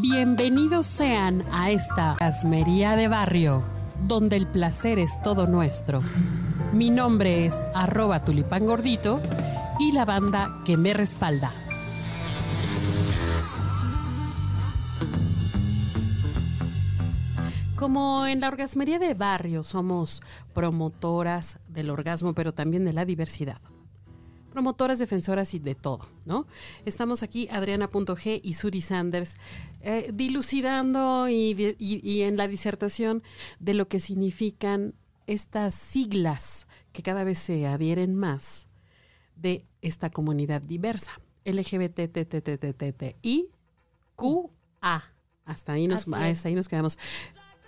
Bienvenidos sean a esta Casmería de Barrio, donde el placer es todo nuestro. Mi nombre es arroba tulipán gordito y la banda que me respalda. Como en la orgasmería de barrio somos promotoras del orgasmo, pero también de la diversidad. Promotoras, defensoras y de todo, ¿no? Estamos aquí, Adriana.g y Suri Sanders, eh, dilucidando y, y en la disertación de lo que significan estas siglas que cada vez se adhieren más de esta comunidad diversa. LGBTTTTTI QA. Hasta ahí nos, hasta ahí nos quedamos.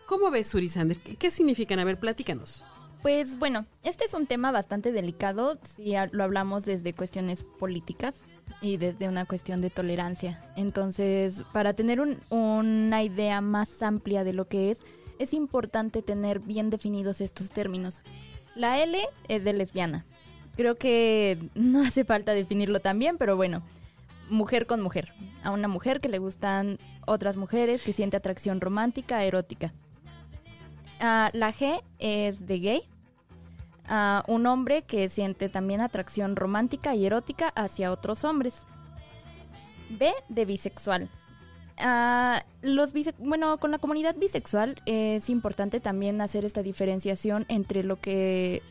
¿Cómo ves, Surisander? ¿Qué, ¿Qué significan? A ver, platícanos. Pues bueno, este es un tema bastante delicado si lo hablamos desde cuestiones políticas y desde una cuestión de tolerancia. Entonces, para tener un, una idea más amplia de lo que es, es importante tener bien definidos estos términos. La L es de lesbiana. Creo que no hace falta definirlo también, pero bueno, mujer con mujer. A una mujer que le gustan otras mujeres, que siente atracción romántica, erótica. Uh, la G es de gay. Uh, un hombre que siente también atracción romántica y erótica hacia otros hombres. B de bisexual. Uh, los bise bueno, con la comunidad bisexual es importante también hacer esta diferenciación entre lo que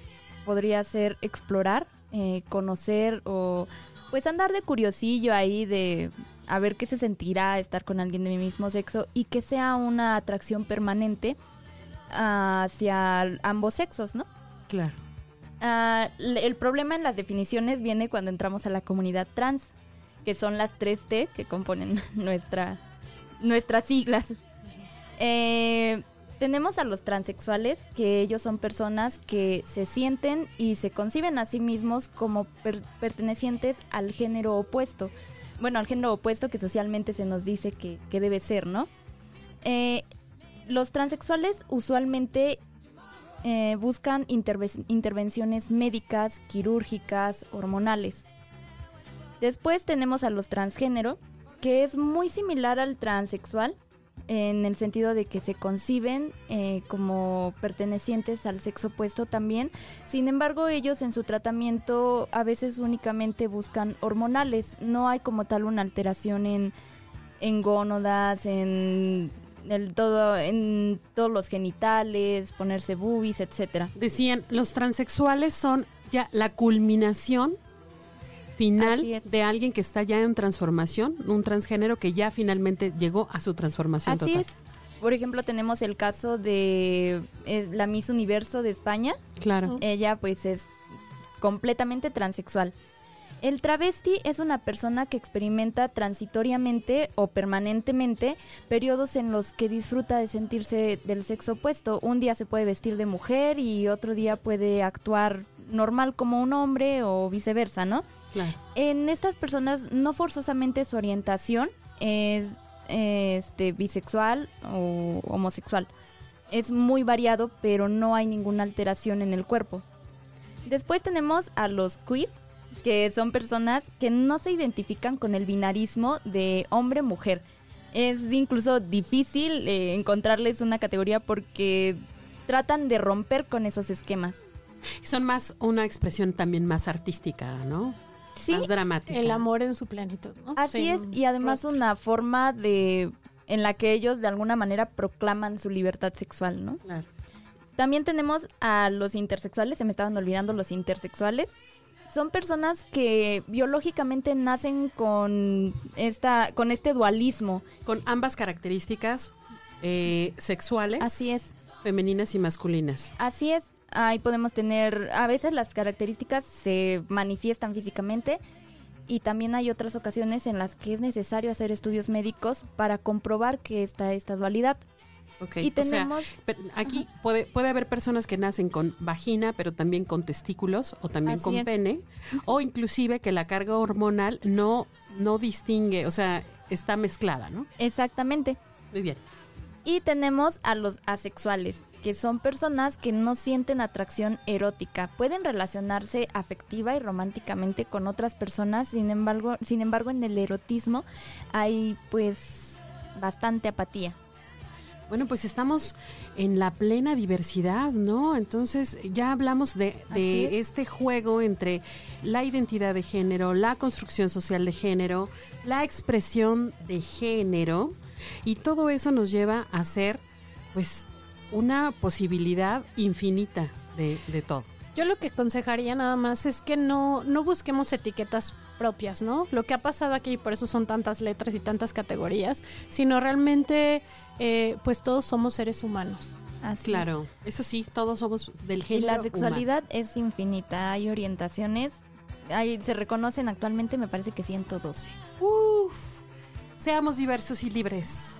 podría ser explorar, eh, conocer o pues andar de curiosillo ahí de a ver qué se sentirá estar con alguien de mi mismo sexo y que sea una atracción permanente hacia ambos sexos, ¿no? Claro. Uh, el problema en las definiciones viene cuando entramos a la comunidad trans, que son las tres T que componen nuestra, nuestras siglas. Eh, tenemos a los transexuales, que ellos son personas que se sienten y se conciben a sí mismos como per pertenecientes al género opuesto. Bueno, al género opuesto que socialmente se nos dice que, que debe ser, ¿no? Eh, los transexuales usualmente eh, buscan interve intervenciones médicas, quirúrgicas, hormonales. Después tenemos a los transgénero, que es muy similar al transexual, en el sentido de que se conciben eh, como pertenecientes al sexo opuesto también. Sin embargo, ellos en su tratamiento a veces únicamente buscan hormonales. No hay como tal una alteración en, en gónodas, en el todo, en todos los genitales, ponerse boobies, etcétera. Decían, los transexuales son ya la culminación final de alguien que está ya en transformación, un transgénero que ya finalmente llegó a su transformación Así total. es. Por ejemplo, tenemos el caso de eh, la Miss Universo de España. Claro. Ella pues es completamente transexual. El travesti es una persona que experimenta transitoriamente o permanentemente periodos en los que disfruta de sentirse del sexo opuesto. Un día se puede vestir de mujer y otro día puede actuar normal como un hombre o viceversa, ¿no? Claro. En estas personas no forzosamente su orientación es este bisexual o homosexual. Es muy variado, pero no hay ninguna alteración en el cuerpo. Después tenemos a los queer, que son personas que no se identifican con el binarismo de hombre-mujer. Es incluso difícil eh, encontrarles una categoría porque tratan de romper con esos esquemas. Son más una expresión también más artística, ¿no? Sí, más dramática. El amor en su plenitud, ¿no? Así Sí. es, y además una forma de en la que ellos de alguna manera proclaman su libertad sexual, ¿no? Claro. También tenemos a los intersexuales, se me estaban olvidando los intersexuales. Son personas que biológicamente nacen con esta con este dualismo. Con ambas características eh, sexuales. Así es. Femeninas y masculinas. Así es. Ahí podemos tener, a veces las características se manifiestan físicamente y también hay otras ocasiones en las que es necesario hacer estudios médicos para comprobar que está esta dualidad. Ok, Y o sea, tenemos- aquí puede, puede haber personas que nacen con vagina, pero también con testículos o también Así con es. pene, o inclusive que la carga hormonal no, no distingue, o sea, está mezclada, ¿no? Exactamente. Muy bien. Y tenemos a los asexuales, que son personas que no sienten atracción erótica. Pueden relacionarse afectiva y románticamente con otras personas, sin embargo, sin embargo en el erotismo hay pues bastante apatía. Bueno, pues estamos en la plena diversidad, ¿no? Entonces ya hablamos de, de este juego entre la identidad de género, la construcción social de género, la expresión de género y todo eso nos lleva a ser, pues, una posibilidad infinita de, de todo. Yo lo que aconsejaría nada más es que no, no busquemos etiquetas propias, ¿no? Lo que ha pasado aquí, por eso son tantas letras y tantas categorías, sino realmente, eh, pues todos somos seres humanos. Así claro, eso sí, todos somos del género. Y la sexualidad es infinita, hay orientaciones, hay, se reconocen actualmente, me parece que 112. Uf, seamos diversos y libres.